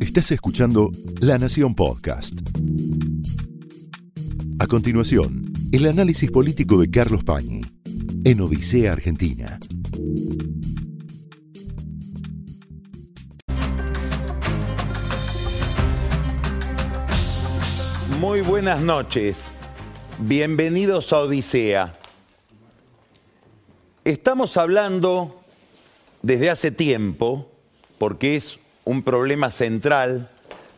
Estás escuchando La Nación Podcast. A continuación, el análisis político de Carlos Pañi en Odisea Argentina. Muy buenas noches. Bienvenidos a Odisea. Estamos hablando desde hace tiempo, porque es un problema central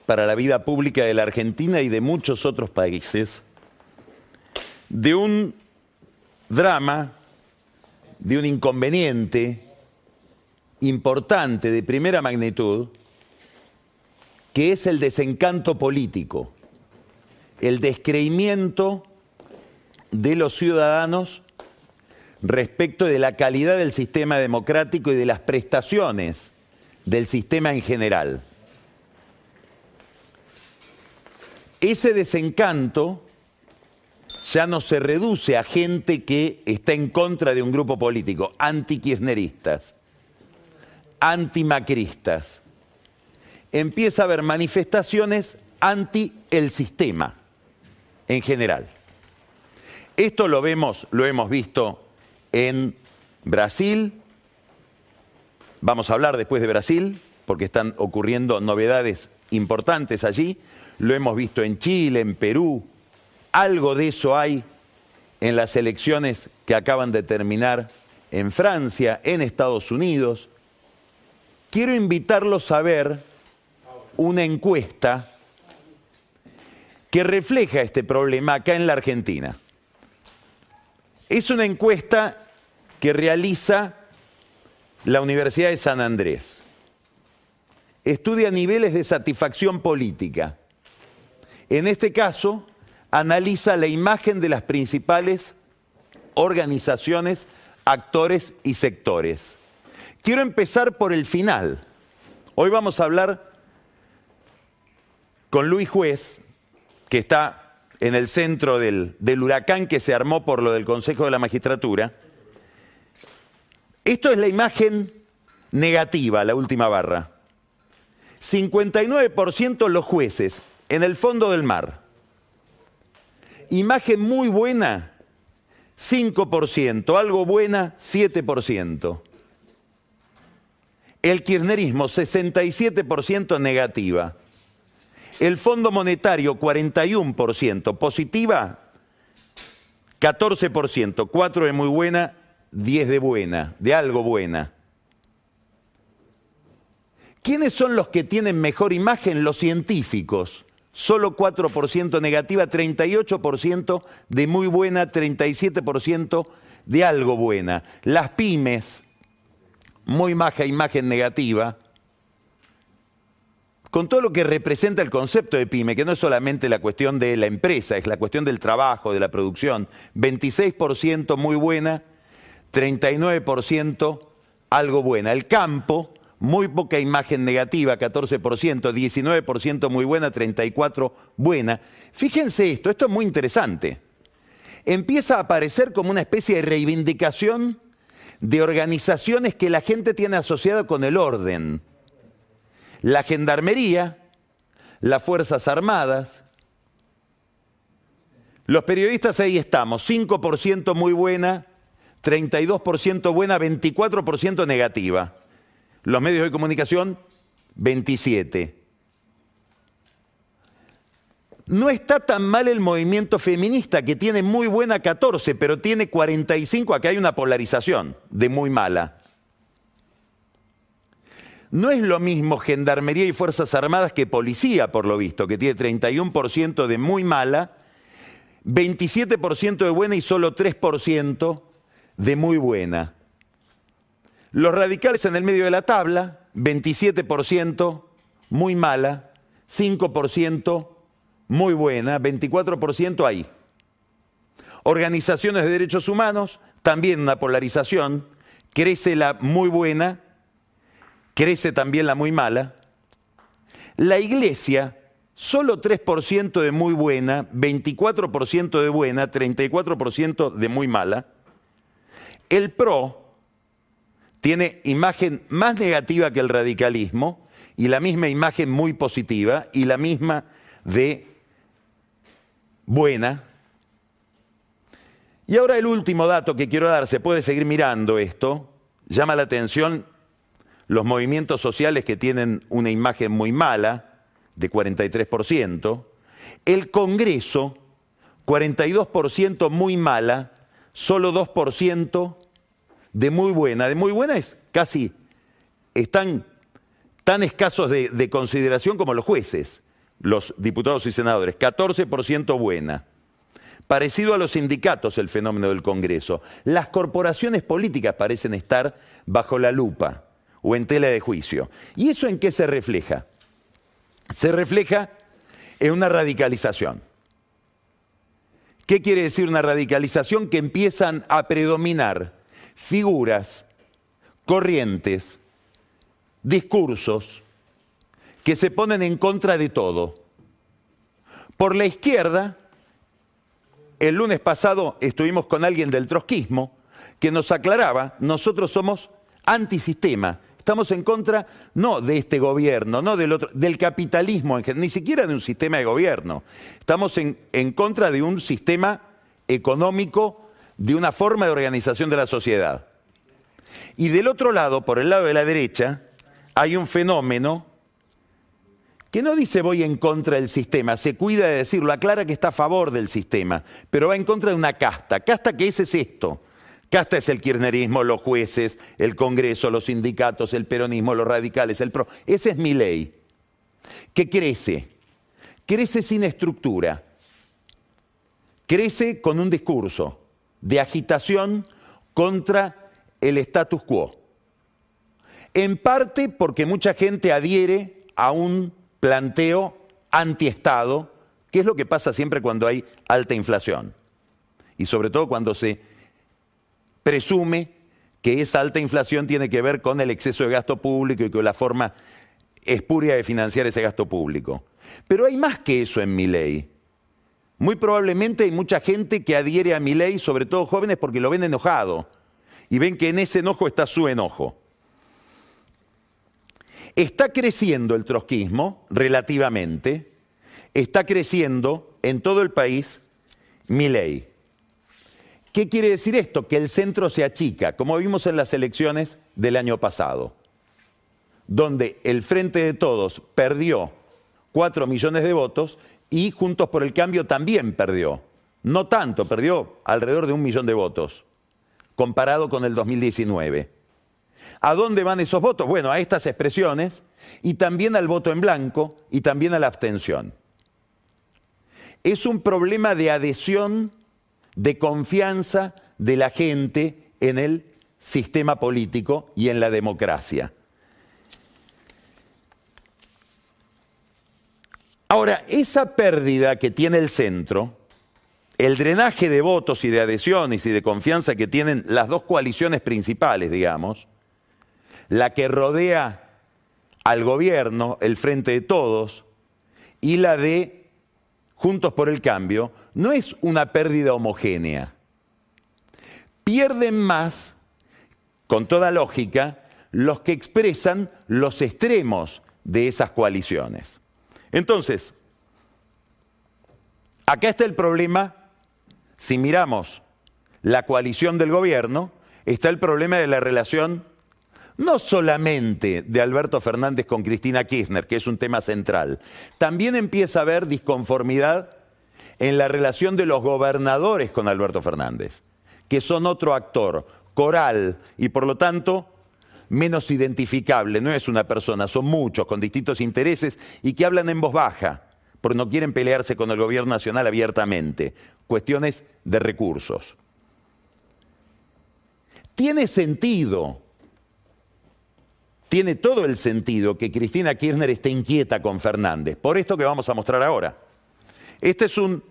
para la vida pública de la Argentina y de muchos otros países, de un drama, de un inconveniente importante de primera magnitud, que es el desencanto político, el descreimiento de los ciudadanos respecto de la calidad del sistema democrático y de las prestaciones del sistema en general. Ese desencanto ya no se reduce a gente que está en contra de un grupo político, antikirchneristas, antimacristas. Empieza a haber manifestaciones anti el sistema en general. Esto lo vemos, lo hemos visto en Brasil. Vamos a hablar después de Brasil, porque están ocurriendo novedades importantes allí. Lo hemos visto en Chile, en Perú. Algo de eso hay en las elecciones que acaban de terminar en Francia, en Estados Unidos. Quiero invitarlos a ver una encuesta que refleja este problema acá en la Argentina. Es una encuesta que realiza la Universidad de San Andrés. Estudia niveles de satisfacción política. En este caso, analiza la imagen de las principales organizaciones, actores y sectores. Quiero empezar por el final. Hoy vamos a hablar con Luis Juez, que está en el centro del, del, huracán que se armó por lo del Consejo de la Magistratura. Esto es la imagen negativa, la última barra. 59% los jueces en el fondo del mar. Imagen muy buena, 5%, algo buena, 7%. El kirchnerismo, 67% negativa. El Fondo Monetario 41%, positiva 14%, 4 de muy buena, 10 de buena, de algo buena. ¿Quiénes son los que tienen mejor imagen? Los científicos. Solo 4% negativa, 38% de muy buena, 37% de algo buena. Las pymes, muy baja imagen negativa, con todo lo que representa el concepto de pyme, que no es solamente la cuestión de la empresa, es la cuestión del trabajo, de la producción. 26% muy buena, 39% algo buena. El campo, muy poca imagen negativa, 14%, 19% muy buena, 34% buena. Fíjense esto, esto es muy interesante. Empieza a aparecer como una especie de reivindicación de organizaciones que la gente tiene asociada con el orden la gendarmería, las Fuerzas Armadas. Los periodistas ahí estamos, 5% muy buena, 32% buena, 24% negativa. Los medios de comunicación, 27%. No está tan mal el movimiento feminista, que tiene muy buena 14, pero tiene 45, acá hay una polarización de muy mala. No es lo mismo Gendarmería y Fuerzas Armadas que Policía, por lo visto, que tiene 31% de muy mala, 27% de buena y solo 3% de muy buena. Los radicales en el medio de la tabla, 27% muy mala, 5% muy buena, 24% ahí. Organizaciones de derechos humanos, también una polarización, crece la muy buena crece también la muy mala. La iglesia, solo 3% de muy buena, 24% de buena, 34% de muy mala. El PRO tiene imagen más negativa que el radicalismo y la misma imagen muy positiva y la misma de buena. Y ahora el último dato que quiero dar, se puede seguir mirando esto, llama la atención los movimientos sociales que tienen una imagen muy mala, de 43%, el Congreso, 42% muy mala, solo 2% de muy buena. De muy buena es casi, están tan escasos de, de consideración como los jueces, los diputados y senadores, 14% buena. Parecido a los sindicatos el fenómeno del Congreso. Las corporaciones políticas parecen estar bajo la lupa o en tela de juicio. ¿Y eso en qué se refleja? Se refleja en una radicalización. ¿Qué quiere decir una radicalización? Que empiezan a predominar figuras, corrientes, discursos que se ponen en contra de todo. Por la izquierda, el lunes pasado estuvimos con alguien del trotskismo que nos aclaraba, nosotros somos antisistema, estamos en contra no de este gobierno, no del otro, del capitalismo, ni siquiera de un sistema de gobierno. Estamos en, en contra de un sistema económico, de una forma de organización de la sociedad. Y del otro lado, por el lado de la derecha, hay un fenómeno que no dice voy en contra del sistema, se cuida de decirlo, aclara que está a favor del sistema, pero va en contra de una casta. ¿Casta qué es? Es esto. Casta es el kirchnerismo, los jueces, el Congreso, los sindicatos, el peronismo, los radicales, el PRO. Esa es mi ley. ¿Qué crece? Crece sin estructura. Crece con un discurso de agitación contra el status quo. En parte porque mucha gente adhiere a un planteo antiestado, que es lo que pasa siempre cuando hay alta inflación. Y sobre todo cuando se presume que esa alta inflación tiene que ver con el exceso de gasto público y con la forma espuria de financiar ese gasto público. Pero hay más que eso en mi ley. Muy probablemente hay mucha gente que adhiere a mi ley, sobre todo jóvenes, porque lo ven enojado y ven que en ese enojo está su enojo. Está creciendo el trotskismo relativamente, está creciendo en todo el país mi ley. ¿Qué quiere decir esto? Que el centro se achica, como vimos en las elecciones del año pasado, donde el Frente de Todos perdió 4 millones de votos y Juntos por el Cambio también perdió. No tanto, perdió alrededor de un millón de votos, comparado con el 2019. ¿A dónde van esos votos? Bueno, a estas expresiones y también al voto en blanco y también a la abstención. Es un problema de adhesión, de confianza de la gente en el sistema político y en la democracia. Ahora, esa pérdida que tiene el centro, el drenaje de votos y de adhesiones y de confianza que tienen las dos coaliciones principales, digamos, la que rodea al gobierno, el Frente de Todos, y la de Juntos por el Cambio, no es una pérdida homogénea. Pierden más, con toda lógica, los que expresan los extremos de esas coaliciones. Entonces, acá está el problema, si miramos la coalición del gobierno, está el problema de la relación no solamente de Alberto Fernández con Cristina Kirchner, que es un tema central, también empieza a haber disconformidad en la relación de los gobernadores con Alberto Fernández, que son otro actor, coral, y por lo tanto menos identificable, no es una persona, son muchos con distintos intereses y que hablan en voz baja, porque no quieren pelearse con el gobierno nacional abiertamente, cuestiones de recursos. Tiene sentido tiene todo el sentido que Cristina Kirchner esté inquieta con Fernández, por esto que vamos a mostrar ahora. Este es un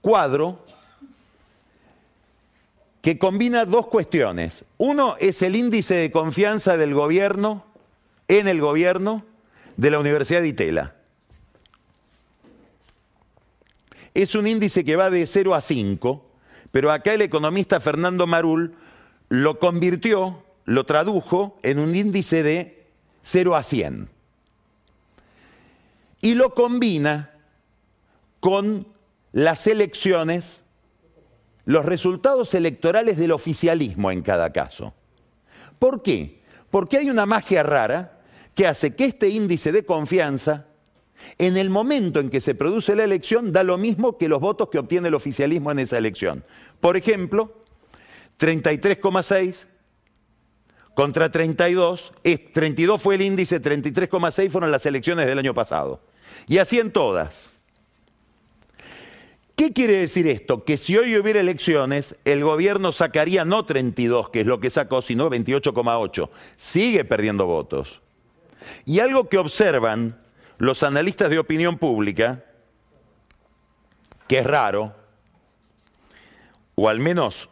cuadro que combina dos cuestiones. Uno es el índice de confianza del gobierno, en el gobierno, de la Universidad de Itela. Es un índice que va de 0 a 5, pero acá el economista Fernando Marul lo convirtió lo tradujo en un índice de 0 a 100. y lo combina con las elecciones, los resultados electorales del oficialismo en cada caso. ¿Por qué? Porque hay una magia rara que hace que este índice de confianza, en el momento en que se produce la elección, da lo mismo que los votos que obtiene el oficialismo en esa elección. Por ejemplo, 33,6 contra 32, 32 fue el índice, 33,6 fueron las elecciones del año pasado. Y así en todas. ¿Qué quiere decir esto? Que si hoy hubiera elecciones, el gobierno sacaría no 32, que es lo que sacó, sino 28,8. Sigue perdiendo votos. Y algo que observan los analistas de opinión pública, que es raro, o al menos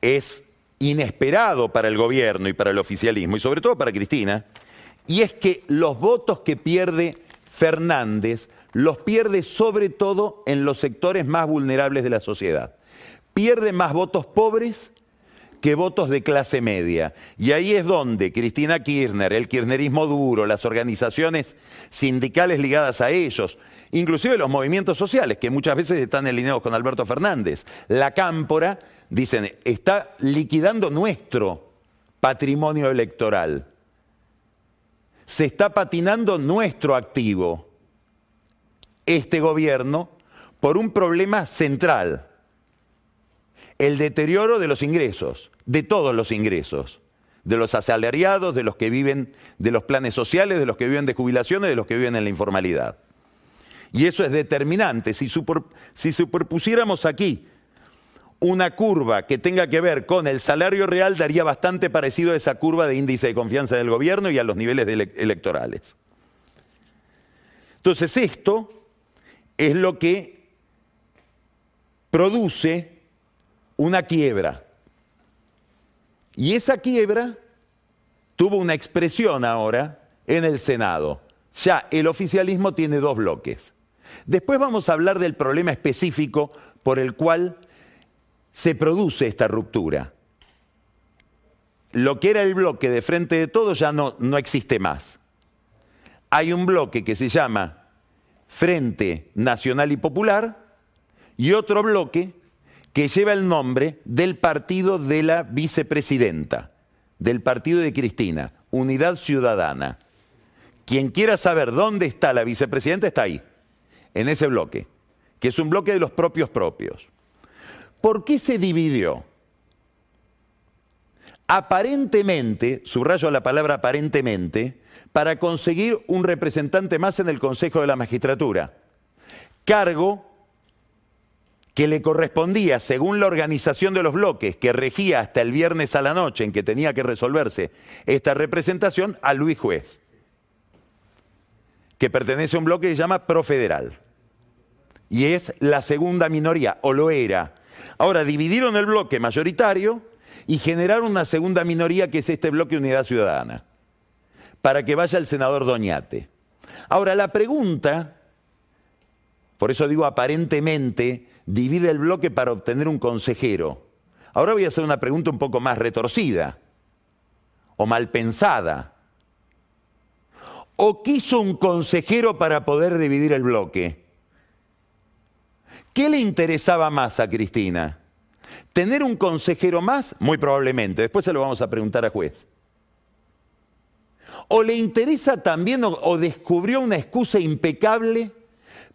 es inesperado para el gobierno y para el oficialismo, y sobre todo para Cristina, y es que los votos que pierde Fernández los pierde sobre todo en los sectores más vulnerables de la sociedad. Pierde más votos pobres que votos de clase media. Y ahí es donde Cristina Kirchner, el kirchnerismo duro, las organizaciones sindicales ligadas a ellos, inclusive los movimientos sociales, que muchas veces están alineados con Alberto Fernández, la cámpora, dicen, está liquidando nuestro patrimonio electoral. Se está patinando nuestro activo este gobierno por un problema central, el deterioro de los ingresos, de todos los ingresos, de los asalariados, de los que viven de los planes sociales, de los que viven de jubilaciones, de los que viven en la informalidad. Y eso es determinante. Si, si superpusiéramos aquí una curva que tenga que ver con el salario real, daría bastante parecido a esa curva de índice de confianza del gobierno y a los niveles electorales. Entonces esto es lo que produce una quiebra. Y esa quiebra tuvo una expresión ahora en el Senado. Ya el oficialismo tiene dos bloques. Después vamos a hablar del problema específico por el cual se produce esta ruptura. Lo que era el bloque de frente de todos ya no, no existe más. Hay un bloque que se llama Frente Nacional y Popular, y otro bloque que lleva el nombre del partido de la vicepresidenta, del partido de Cristina, Unidad Ciudadana. Quien quiera saber dónde está la vicepresidenta está ahí, en ese bloque, que es un bloque de los propios propios. ¿Por qué se dividió? Aparentemente, subrayo la palabra aparentemente, para conseguir un representante más en el Consejo de la Magistratura. Cargo que le correspondía, según la organización de los bloques, que regía hasta el viernes a la noche en que tenía que resolverse esta representación, a Luis Juez, que pertenece a un bloque que se llama Profederal. Y es la segunda minoría, o lo era. Ahora, dividieron el bloque mayoritario y generaron una segunda minoría que es este bloque Unidad Ciudadana para que vaya el senador Doñate. Ahora, la pregunta, por eso digo aparentemente, divide el bloque para obtener un consejero. Ahora voy a hacer una pregunta un poco más retorcida o mal pensada. ¿O quiso un consejero para poder dividir el bloque? ¿Qué le interesaba más a Cristina? ¿Tener un consejero más? Muy probablemente. Después se lo vamos a preguntar a juez. ¿O le interesa también o, descubrió una excusa impecable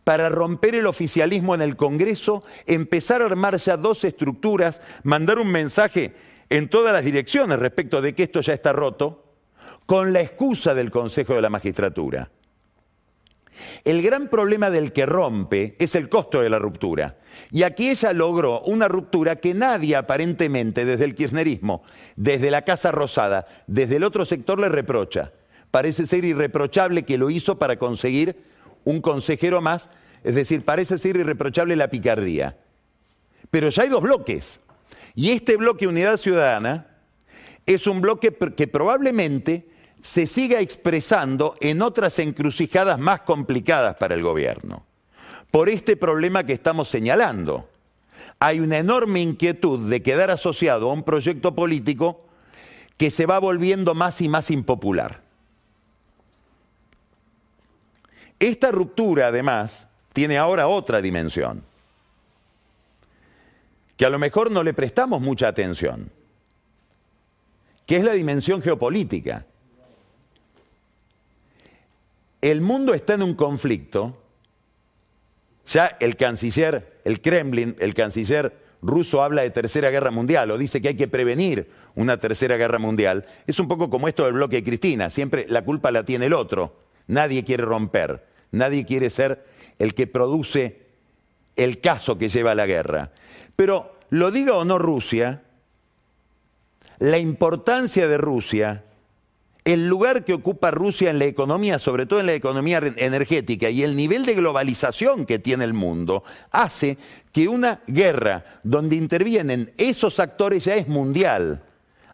para romper el oficialismo en el Congreso, empezar a armar ya dos estructuras, mandar un mensaje en todas las direcciones respecto de que esto ya está roto, con la excusa del Consejo de la Magistratura? El gran problema del que rompe es el costo de la ruptura. Y aquí ella logró una ruptura que nadie aparentemente desde el kirchnerismo, desde la Casa Rosada, desde el otro sector le reprocha. Parece ser irreprochable que lo hizo para conseguir un consejero más, es decir, parece ser irreprochable la picardía. Pero ya hay dos bloques. Y este bloque Unidad Ciudadana es un bloque que probablemente se siga expresando en otras encrucijadas más complicadas para el gobierno. Por este problema que estamos señalando. Hay una enorme inquietud de quedar asociado a un proyecto político que se va volviendo más y más impopular. Esta ruptura, además, tiene ahora otra dimensión, que a lo mejor no le prestamos mucha atención, que es la dimensión geopolítica. El mundo está en un conflicto, ya el canciller, el Kremlin, el canciller ruso habla de tercera guerra mundial o dice que hay que prevenir una tercera guerra mundial, es un poco como esto del bloque de Cristina, siempre la culpa la tiene el otro, nadie quiere romper, nadie quiere ser el que produce el caso que lleva a la guerra. Pero lo diga o no Rusia, la importancia de Rusia, el lugar que ocupa Rusia en la economía, sobre todo en la economía energética, y el nivel de globalización que tiene el mundo, hace que una guerra donde intervienen esos actores ya es mundial,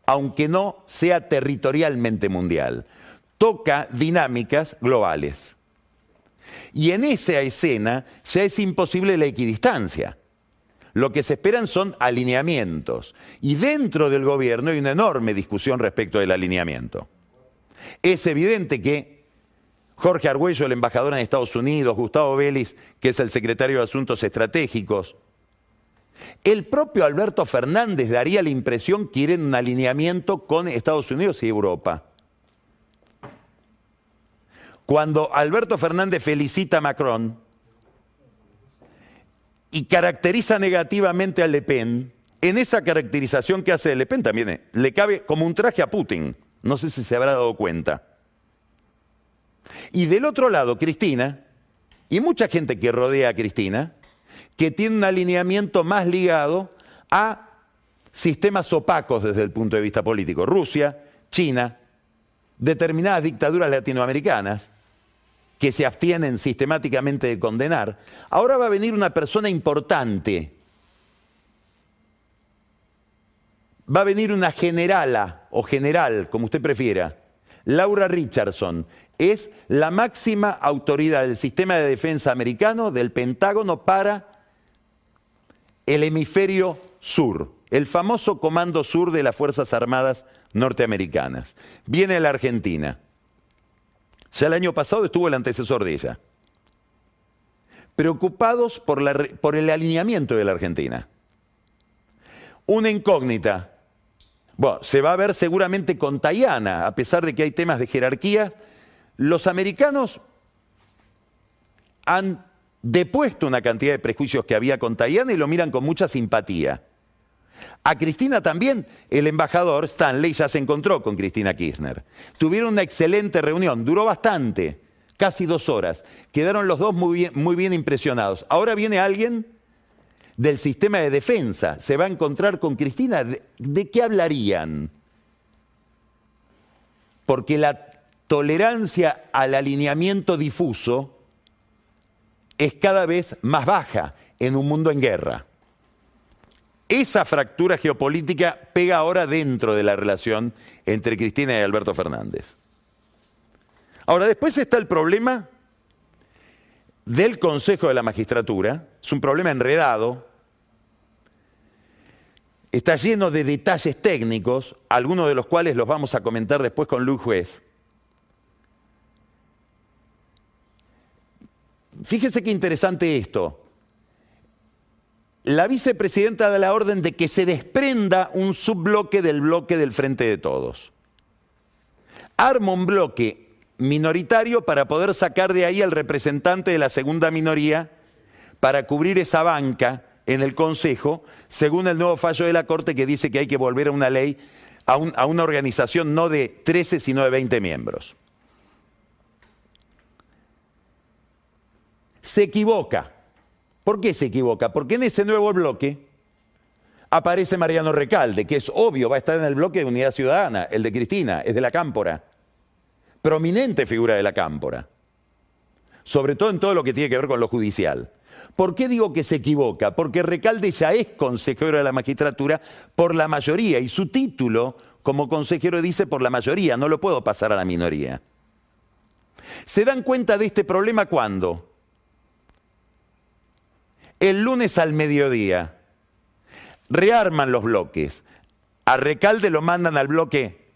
aunque no sea territorialmente mundial. Toca dinámicas globales. Y en esa escena ya es imposible la equidistancia. Lo que se esperan son alineamientos. Y dentro del gobierno hay una enorme discusión respecto del alineamiento. Es evidente que Jorge Argüello, el embajador en Estados Unidos, Gustavo Vélez, que es el secretario de Asuntos Estratégicos, el propio Alberto Fernández daría la impresión que quieren un alineamiento con Estados Unidos y Europa. Cuando Alberto Fernández felicita a Macron y caracteriza negativamente a Le Pen, en esa caracterización que hace Le Pen también le cabe como un traje a Putin. No sé si se habrá dado cuenta. Y del otro lado, Cristina, y mucha gente que rodea a Cristina, que tiene un alineamiento más ligado a sistemas opacos desde el punto de vista político. Rusia, China, determinadas dictaduras latinoamericanas que se abstienen sistemáticamente de condenar. Ahora va a venir una persona importante. Va a venir una generala o general, como usted prefiera. Laura Richardson es la máxima autoridad del sistema de defensa americano, del Pentágono, para el hemisferio sur, el famoso Comando Sur de las Fuerzas Armadas norteamericanas. Viene a la Argentina. Ya el año pasado estuvo el antecesor de ella. Preocupados por, por el alineamiento de la Argentina. Una incógnita. Bueno, se va a ver seguramente con Tayana, a pesar de que hay temas de jerarquía. Los americanos han depuesto una cantidad de prejuicios que había con Tayana y lo miran con mucha simpatía. A Cristina también, el embajador Stanley ya se encontró con Cristina Kirchner. Tuvieron una excelente reunión, duró bastante, casi dos horas. Quedaron los dos muy bien, muy bien impresionados. Ahora viene alguien del sistema de defensa, se va a encontrar con Cristina. ¿De, qué hablarían? Porque la tolerancia al alineamiento difuso es cada vez más baja en un mundo en guerra. Esa fractura geopolítica pega ahora dentro de la relación entre Cristina y Alberto Fernández. Ahora, después está el problema del Consejo de la Magistratura. Es un problema enredado. Está lleno de detalles técnicos, algunos de los cuales los vamos a comentar después con Luis Juez. Fíjese qué interesante esto la vicepresidenta da la orden de que se desprenda un subbloque del bloque del Frente de Todos. Arma un bloque minoritario para poder sacar de ahí al representante de la segunda minoría para cubrir esa banca en el Consejo, según el nuevo fallo de la Corte que dice que hay que volver a una ley, a, una organización no de 13, sino de 20 miembros. Se equivoca ¿Por qué se equivoca? Porque en ese nuevo bloque aparece Mariano Recalde, que es obvio, va a estar en el bloque de Unidad Ciudadana, el de Cristina, es de la Cámpora. Prominente figura de la Cámpora. Sobre todo en todo lo que tiene que ver con lo judicial. ¿Por qué digo que se equivoca? Porque Recalde ya es consejero de la magistratura por la mayoría y su título como consejero dice por la mayoría, no lo puedo pasar a la minoría. ¿Se dan cuenta de este problema cuándo? El lunes al mediodía rearman los bloques. A Recalde lo mandan al bloque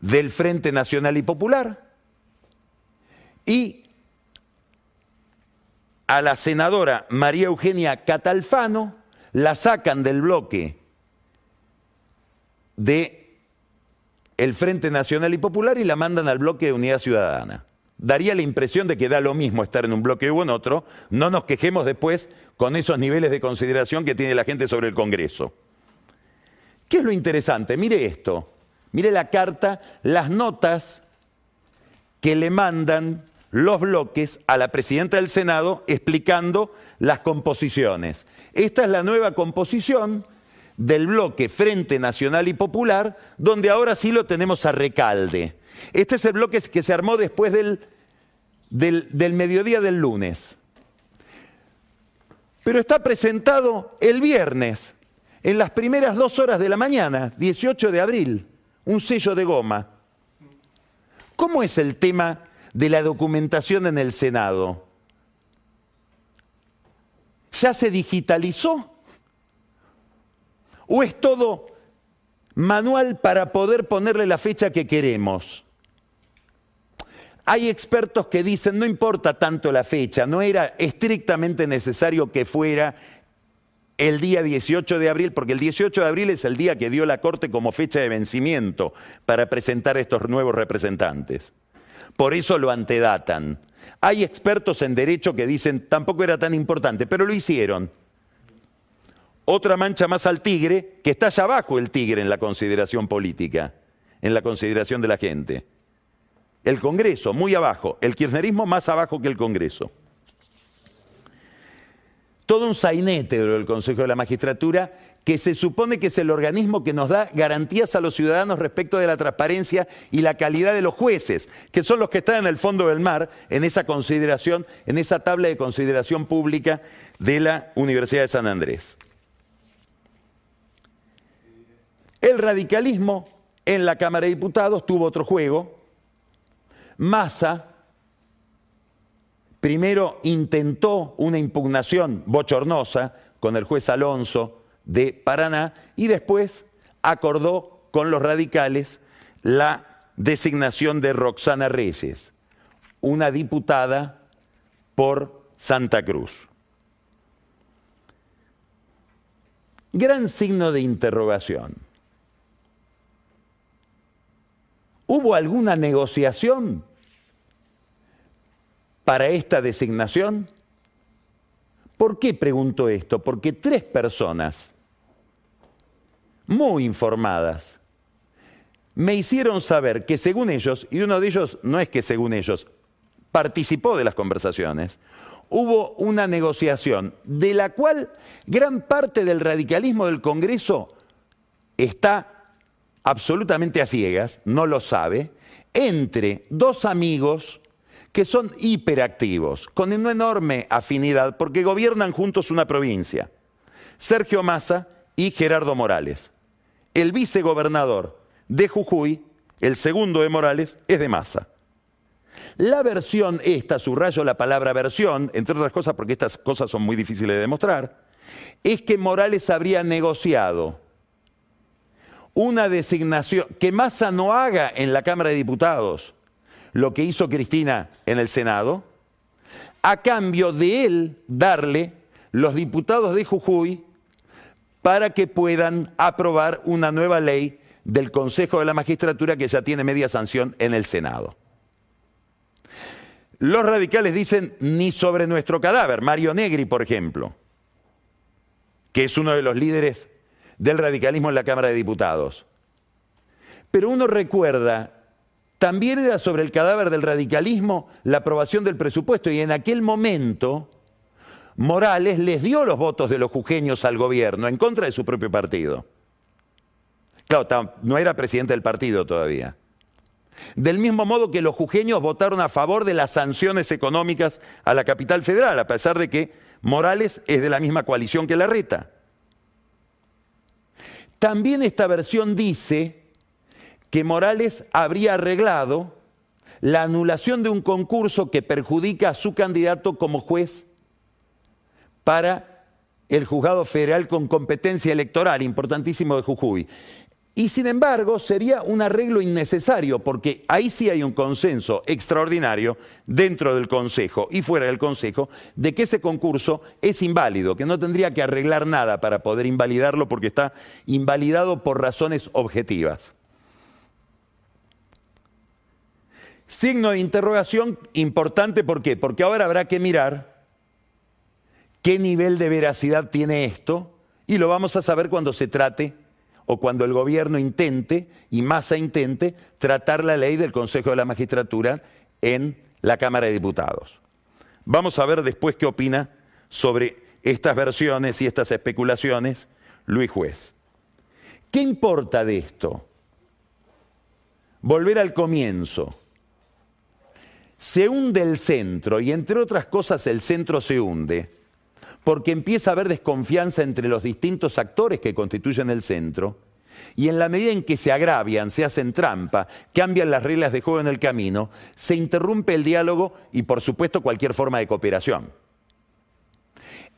del Frente Nacional y Popular y a la senadora María Eugenia Catalfano, la sacan del bloque de el Frente Nacional y Popular y la mandan al bloque de Unidad Ciudadana. Daría la impresión de que da lo mismo estar en un bloque u en otro, no nos quejemos después con esos niveles de consideración que tiene la gente sobre el Congreso. ¿Qué es lo interesante? Mire esto, mire la carta, las notas que le mandan los bloques a la presidenta del Senado explicando las composiciones. Esta es la nueva composición del bloque Frente Nacional y Popular, donde ahora sí lo tenemos a recalde. Este es el bloque que se armó después del, del, mediodía del lunes. Pero está presentado el viernes, en las primeras dos horas de la mañana, 18 de abril, un sello de goma. ¿Cómo es el tema de la documentación en el Senado? ¿Ya se digitalizó? ¿O es todo manual para poder ponerle la fecha que queremos? Hay expertos que dicen, no importa tanto la fecha, no era estrictamente necesario que fuera el día 18 de abril, porque el 18 de abril es el día que dio la Corte como fecha de vencimiento para presentar estos nuevos representantes. Por eso lo antedatan. Hay expertos en derecho que dicen, tampoco era tan importante, pero lo hicieron otra mancha más al tigre, que está allá abajo el tigre en la consideración política, en la consideración de la gente. El Congreso, muy abajo, el kirchnerismo más abajo que el Congreso. Todo un sainete del Consejo de la Magistratura que se supone que es el organismo que nos da garantías a los ciudadanos respecto de la transparencia y la calidad de los jueces, que son los que están en el fondo del mar, en esa consideración, en esa tabla de consideración pública de la Universidad de San Andrés. El radicalismo en la Cámara de Diputados tuvo otro juego. Massa primero intentó una impugnación bochornosa con el juez Alonso de Paraná y después acordó con los radicales la designación de Roxana Reyes, una diputada por Santa Cruz. Gran signo de interrogación. ¿Hubo alguna negociación para esta designación? ¿Por qué pregunto esto? Porque tres personas muy informadas me hicieron saber que según ellos, y uno de ellos no es que según ellos, participó de las conversaciones, hubo una negociación de la cual gran parte del radicalismo del Congreso está absolutamente a ciegas, no lo sabe, entre dos amigos que son hiperactivos, con una enorme afinidad, porque gobiernan juntos una provincia. Sergio Massa y Gerardo Morales. El vicegobernador de Jujuy, el segundo de Morales, es de Massa. La versión esta, subrayo la palabra versión, entre otras cosas porque estas cosas son muy difíciles de demostrar, es que Morales habría negociado una designación, que Massa no haga en la Cámara de Diputados lo que hizo Cristina en el Senado, a cambio de él darle los diputados de Jujuy para que puedan aprobar una nueva ley del Consejo de la Magistratura que ya tiene media sanción en el Senado. Los radicales dicen ni sobre nuestro cadáver, Mario Negri, por ejemplo, que es uno de los líderes del radicalismo en la Cámara de Diputados. Pero uno recuerda, también era sobre el cadáver del radicalismo la aprobación del presupuesto y en aquel momento Morales les dio los votos de los jujeños al gobierno en contra de su propio partido. Claro, no era presidente del partido todavía. Del mismo modo que los jujeños votaron a favor de las sanciones económicas a la capital federal, a pesar de que Morales es de la misma coalición que la Reta. También esta versión dice que Morales habría arreglado la anulación de un concurso que perjudica a su candidato como juez para el juzgado federal con competencia electoral, importantísimo de Jujuy. Y sin embargo, sería un arreglo innecesario, porque ahí sí hay un consenso extraordinario dentro del Consejo y fuera del Consejo de que ese concurso es inválido, que no tendría que arreglar nada para poder invalidarlo porque está invalidado por razones objetivas. Signo de interrogación importante, ¿por qué? Porque ahora habrá que mirar qué nivel de veracidad tiene esto y lo vamos a saber cuando se trate o cuando el gobierno intente, y Massa intente, tratar la ley del Consejo de la Magistratura en la Cámara de Diputados. Vamos a ver después qué opina sobre estas versiones y estas especulaciones Luis Juez. ¿Qué importa de esto? Volver al comienzo. Se hunde el centro y entre otras cosas el centro se hunde porque empieza a haber desconfianza entre los distintos actores que constituyen el centro, y en la medida en que se agravian, se hacen trampa, cambian las reglas de juego en el camino, se interrumpe el diálogo y por supuesto cualquier forma de cooperación.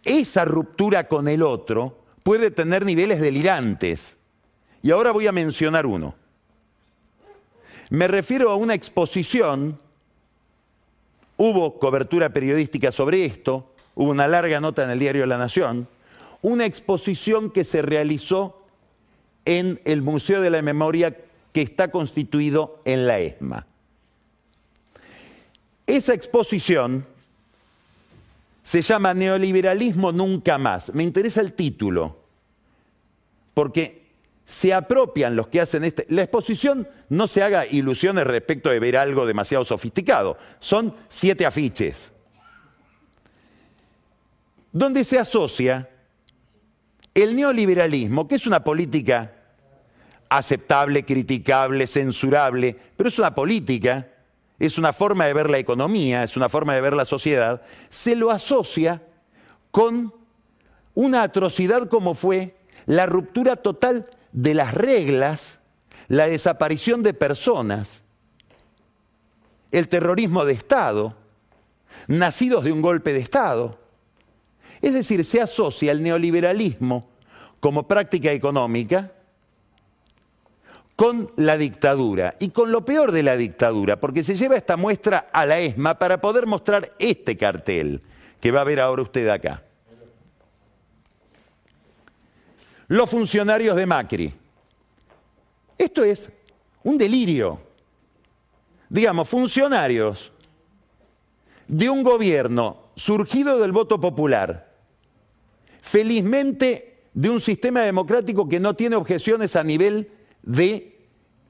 Esa ruptura con el otro puede tener niveles delirantes, y ahora voy a mencionar uno. Me refiero a una exposición, hubo cobertura periodística sobre esto, hubo una larga nota en el diario La Nación, una exposición que se realizó en el Museo de la Memoria que está constituido en la ESMA. Esa exposición se llama Neoliberalismo Nunca Más. Me interesa el título, porque se apropian los que hacen este... La exposición no se haga ilusiones respecto de ver algo demasiado sofisticado. Son siete afiches donde se asocia el neoliberalismo, que es una política aceptable, criticable, censurable, pero es una política, es una forma de ver la economía, es una forma de ver la sociedad, se lo asocia con una atrocidad como fue la ruptura total de las reglas, la desaparición de personas, el terrorismo de Estado, nacidos de un golpe de Estado. Es decir, se asocia el neoliberalismo como práctica económica con la dictadura y con lo peor de la dictadura, porque se lleva esta muestra a la ESMA para poder mostrar este cartel que va a ver ahora usted acá. Los funcionarios de Macri. Esto es un delirio. Digamos, funcionarios de un gobierno surgido del voto popular, felizmente de un sistema democrático que no tiene objeciones a nivel de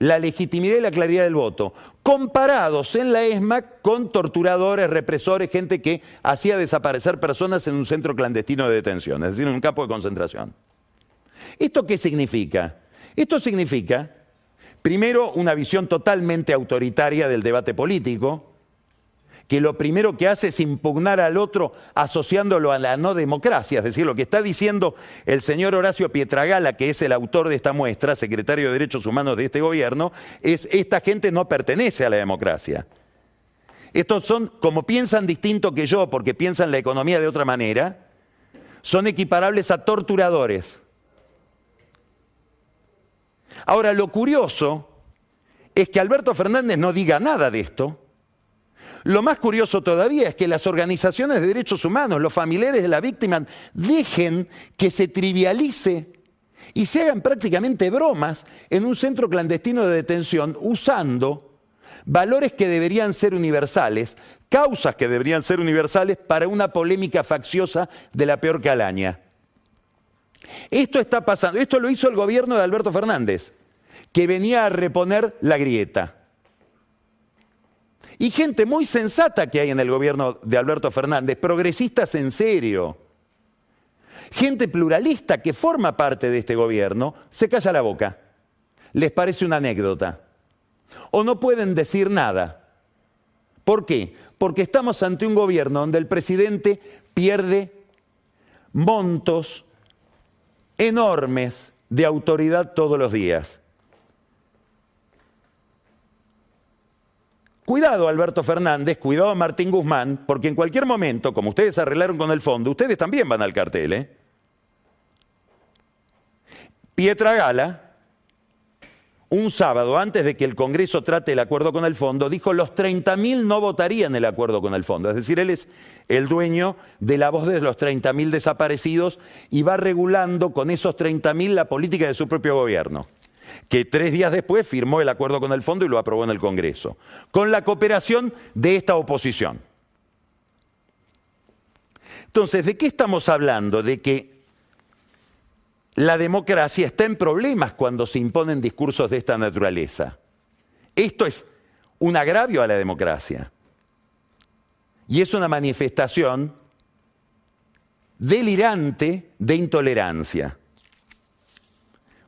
la legitimidad y la claridad del voto, comparados en la ESMA con torturadores, represores, gente que hacía desaparecer personas en un centro clandestino de detención, es decir, en un campo de concentración. ¿Esto qué significa? Esto significa, primero, una visión totalmente autoritaria del debate político, que lo primero que hace es impugnar al otro asociándolo a la no democracia. Es decir, lo que está diciendo el señor Horacio Pietragala, que es el autor de esta muestra, secretario de Derechos Humanos de este gobierno, es esta gente no pertenece a la democracia. Estos son, como piensan distinto que yo, porque piensan la economía de otra manera, son equiparables a torturadores. Ahora, lo curioso es que Alberto Fernández no diga nada de esto, lo más curioso todavía es que las organizaciones de derechos humanos, los familiares de la víctima, dejen que se trivialice y se hagan prácticamente bromas en un centro clandestino de detención usando valores que deberían ser universales, causas que deberían ser universales para una polémica facciosa de la peor calaña. Esto está pasando, esto lo hizo el gobierno de Alberto Fernández, que venía a reponer la grieta. Y gente muy sensata que hay en el gobierno de Alberto Fernández, progresistas en serio. Gente pluralista que forma parte de este gobierno, se calla la boca. Les parece una anécdota. O no pueden decir nada. ¿Por qué? Porque estamos ante un gobierno donde el presidente pierde montos enormes de autoridad todos los días. Cuidado Alberto Fernández, cuidado Martín Guzmán, porque en cualquier momento, como ustedes arreglaron con el fondo, ustedes también van al cartel. ¿eh? Pietra Gala un sábado, antes de que el Congreso trate el acuerdo con el fondo, dijo los 30.000 no votarían el acuerdo con el fondo. Es decir, él es el dueño de la voz de los 30.000 desaparecidos y va regulando con esos 30.000 la política de su propio gobierno, que tres días después firmó el acuerdo con el fondo y lo aprobó en el Congreso, con la cooperación de esta oposición. Entonces, ¿de qué estamos hablando? De que la democracia está en problemas cuando se imponen discursos de esta naturaleza. Esto es un agravio a la democracia. Y es una manifestación delirante de intolerancia.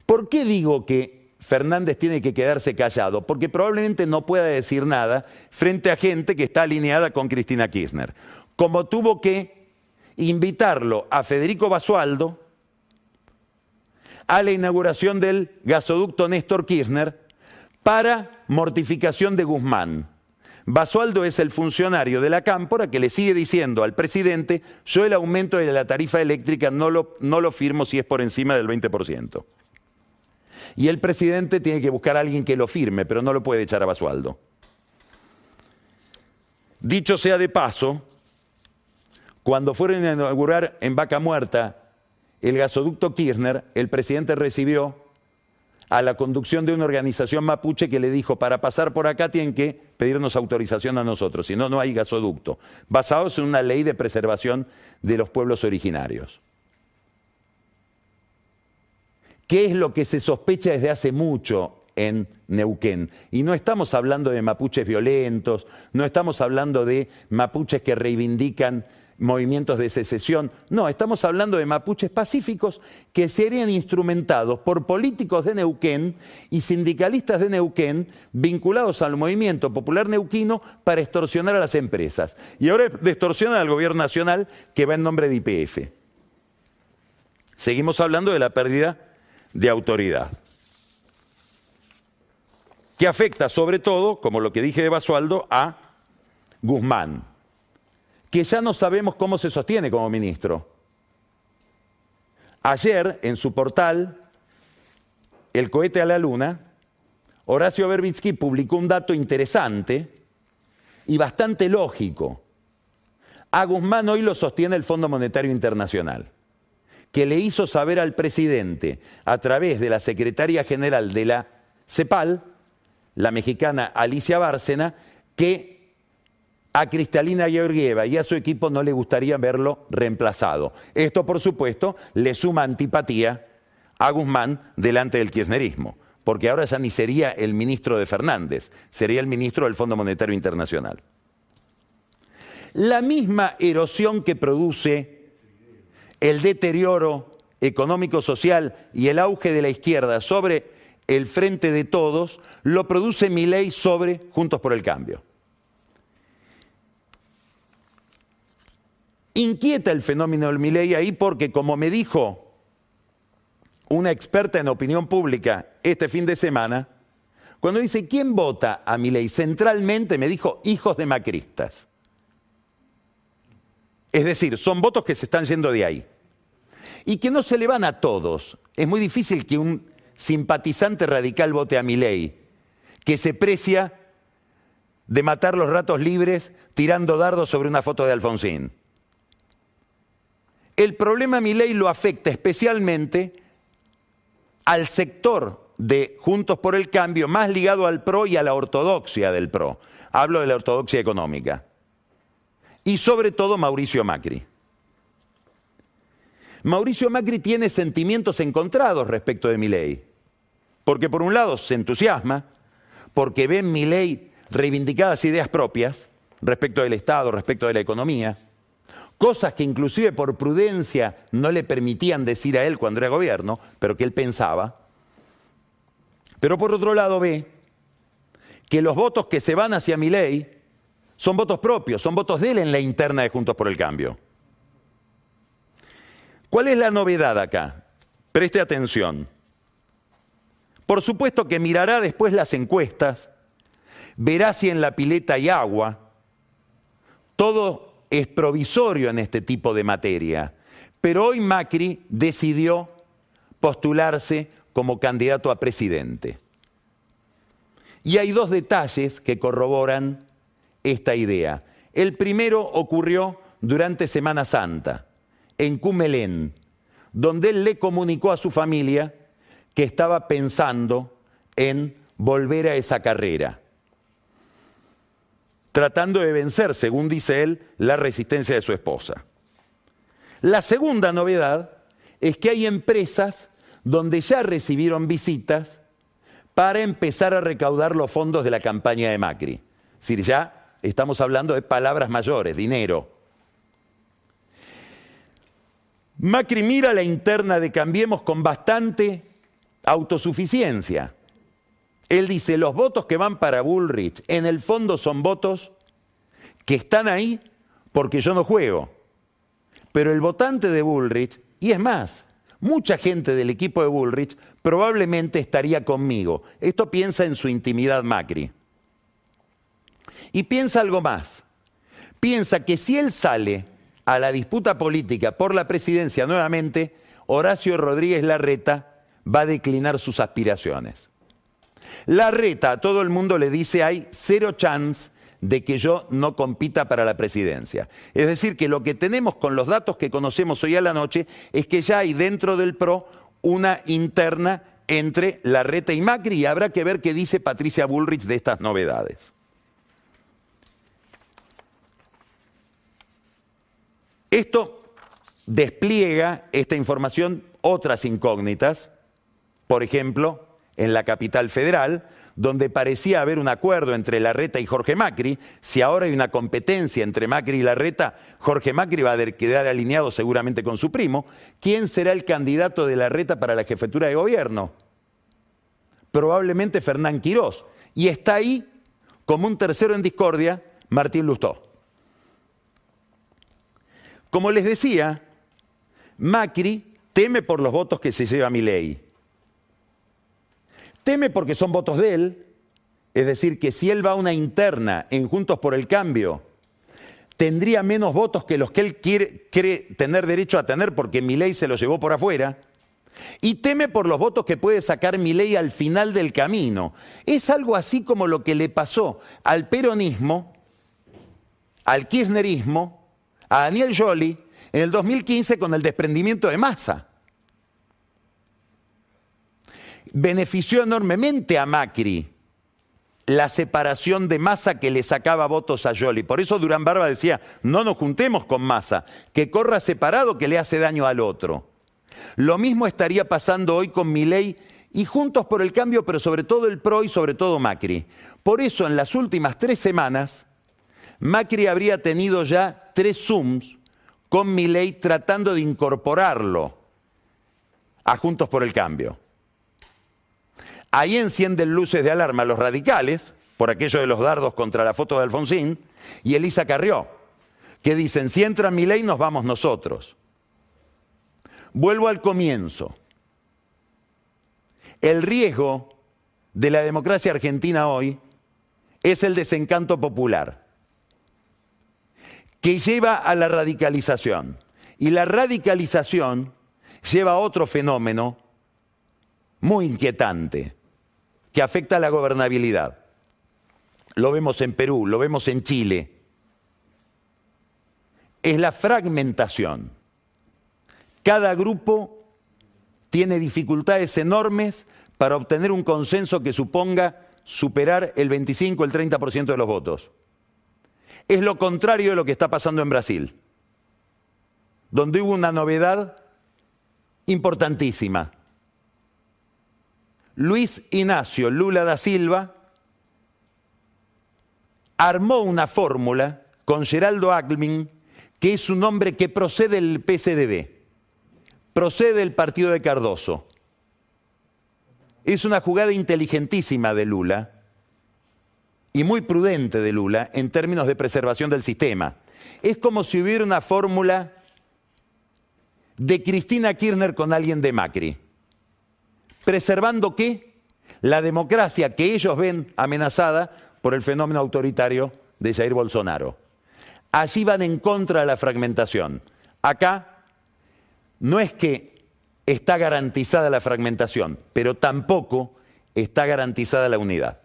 ¿Por qué digo que Fernández tiene que quedarse callado? Porque probablemente no pueda decir nada frente a gente que está alineada con Cristina Kirchner. Como tuvo que invitarlo a Federico Basualdo, a la inauguración del gasoducto Néstor Kirchner para mortificación de Guzmán. Basualdo es el funcionario de la Cámpora que le sigue diciendo al presidente, yo el aumento de la tarifa eléctrica no lo, no lo firmo si es por encima del 20%. Y el presidente tiene que buscar a alguien que lo firme, pero no lo puede echar a Basualdo. Dicho sea de paso, cuando fueron a inaugurar en Vaca Muerta el gasoducto Kirchner, el presidente recibió a la conducción de una organización mapuche que le dijo, para pasar por acá tienen que pedirnos autorización a nosotros, si no, no hay gasoducto, basados en una ley de preservación de los pueblos originarios. ¿Qué es lo que se sospecha desde hace mucho en Neuquén? Y no estamos hablando de mapuches violentos, no estamos hablando de mapuches que reivindican movimientos de secesión. No, estamos hablando de mapuches pacíficos que serían instrumentados por políticos de Neuquén y sindicalistas de Neuquén vinculados al movimiento popular neuquino para extorsionar a las empresas. Y ahora extorsionan al gobierno nacional que va en nombre de IPF. Seguimos hablando de la pérdida de autoridad. Que afecta sobre todo, como lo que dije de Basualdo, a Guzmán que ya no sabemos cómo se sostiene como ministro. Ayer, en su portal, El cohete a la luna, Horacio Berbitsky publicó un dato interesante y bastante lógico. A Guzmán hoy lo sostiene el Fondo Monetario Internacional, que le hizo saber al presidente, a través de la secretaria general de la CEPAL, la mexicana Alicia Bárcena, que a Cristalina Georgieva y a su equipo no le gustaría verlo reemplazado. Esto, por supuesto, le suma antipatía a Guzmán delante del kirchnerismo, porque ahora ya ni sería el ministro de Fernández, sería el ministro del Fondo Monetario Internacional. La misma erosión que produce el deterioro económico-social y el auge de la izquierda sobre el frente de todos, lo produce mi ley sobre Juntos por el Cambio. Inquieta el fenómeno del Milei ahí porque, como me dijo una experta en opinión pública este fin de semana, cuando dice, ¿quién vota a Milei? Centralmente me dijo, hijos de macristas. Es decir, son votos que se están yendo de ahí. Y que no se le van a todos. Es muy difícil que un simpatizante radical vote a Milei, que se precia de matar los ratos libres tirando dardos sobre una foto de Alfonsín. El problema mi ley lo afecta especialmente al sector de Juntos por el Cambio más ligado al PRO y a la ortodoxia del PRO. Hablo de la ortodoxia económica. Y sobre todo Mauricio Macri. Mauricio Macri tiene sentimientos encontrados respecto de mi ley. Porque por un lado se entusiasma, porque ve en mi ley reivindicadas ideas propias respecto del Estado, respecto de la economía cosas que inclusive por prudencia no le permitían decir a él cuando era gobierno, pero que él pensaba. Pero por otro lado ve que los votos que se van hacia mi ley son votos propios, son votos de él en la interna de Juntos por el Cambio. ¿Cuál es la novedad acá? Preste atención. Por supuesto que mirará después las encuestas, verá si en la pileta hay agua, todo es provisorio en este tipo de materia. Pero hoy Macri decidió postularse como candidato a presidente. Y hay dos detalles que corroboran esta idea. El primero ocurrió durante Semana Santa, en Cumelén, donde él le comunicó a su familia que estaba pensando en volver a esa carrera, tratando de vencer, según dice él, la resistencia de su esposa. La segunda novedad es que hay empresas donde ya recibieron visitas para empezar a recaudar los fondos de la campaña de Macri. Es decir, ya estamos hablando de palabras mayores, dinero. Macri mira la interna de Cambiemos con bastante autosuficiencia. Él dice, los votos que van para Bullrich en el fondo son votos que están ahí porque yo no juego. Pero el votante de Bullrich, y es más, mucha gente del equipo de Bullrich probablemente estaría conmigo. Esto piensa en su intimidad Macri. Y piensa algo más. Piensa que si él sale a la disputa política por la presidencia nuevamente, Horacio Rodríguez Larreta va a declinar sus aspiraciones. Larreta a todo el mundo le dice hay cero chance de que yo no compita para la presidencia. Es decir, que lo que tenemos con los datos que conocemos hoy a la noche es que ya hay dentro del PRO una interna entre Larreta y Macri y habrá que ver qué dice Patricia Bullrich de estas novedades. Esto despliega esta información otras incógnitas, por ejemplo, en la capital federal, donde parecía haber un acuerdo entre Larreta y Jorge Macri, si ahora hay una competencia entre Macri y Larreta, Jorge Macri va a quedar alineado seguramente con su primo. ¿Quién será el candidato de Larreta para la jefatura de gobierno? Probablemente Fernán Quirós. Y está ahí, como un tercero en discordia, Martín Lustó. Como les decía, Macri teme por los votos que se lleva mi ley. Teme porque son votos de él, es decir, que si él va a una interna en Juntos por el Cambio, tendría menos votos que los que él quiere, tener derecho a tener porque mi ley se los llevó por afuera. Y teme por los votos que puede sacar mi ley al final del camino. Es algo así como lo que le pasó al peronismo, al kirchnerismo, a Daniel Joly en el 2015 con el desprendimiento de masa benefició enormemente a Macri la separación de Massa que le sacaba votos a Yoli. Por eso Durán Barba decía, no nos juntemos con Massa, que corra separado que le hace daño al otro. Lo mismo estaría pasando hoy con Milei y Juntos por el Cambio, pero sobre todo el PRO y sobre todo Macri. Por eso en las últimas tres semanas, Macri habría tenido ya tres Zooms con Milei tratando de incorporarlo a Juntos por el Cambio. Ahí encienden luces de alarma los radicales, por aquello de los dardos contra la foto de Alfonsín, y Elisa Carrió, que dicen, si entra mi ley nos vamos nosotros. Vuelvo al comienzo. El riesgo de la democracia argentina hoy es el desencanto popular, que lleva a la radicalización. Y la radicalización lleva a otro fenómeno muy inquietante, que afecta a la gobernabilidad. Lo vemos en Perú, lo vemos en Chile. Es la fragmentación. Cada grupo tiene dificultades enormes para obtener un consenso que suponga superar el 25 o el 30% de los votos. Es lo contrario de lo que está pasando en Brasil, donde hubo una novedad importantísima Luis Ignacio Lula da Silva armó una fórmula con Geraldo Alckmin, que es un hombre que procede del PSDB, procede del partido de Cardoso. Es una jugada inteligentísima de Lula y muy prudente de Lula en términos de preservación del sistema. Es como si hubiera una fórmula de Cristina Kirchner con alguien de Macri. ¿Preservando qué? La democracia que ellos ven amenazada por el fenómeno autoritario de Jair Bolsonaro. Allí van en contra de la fragmentación. Acá no es que está garantizada la fragmentación, pero tampoco está garantizada la unidad.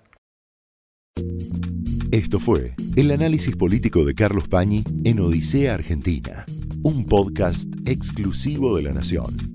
Esto fue el análisis político de Carlos Pañi en Odisea Argentina, un podcast exclusivo de La Nación.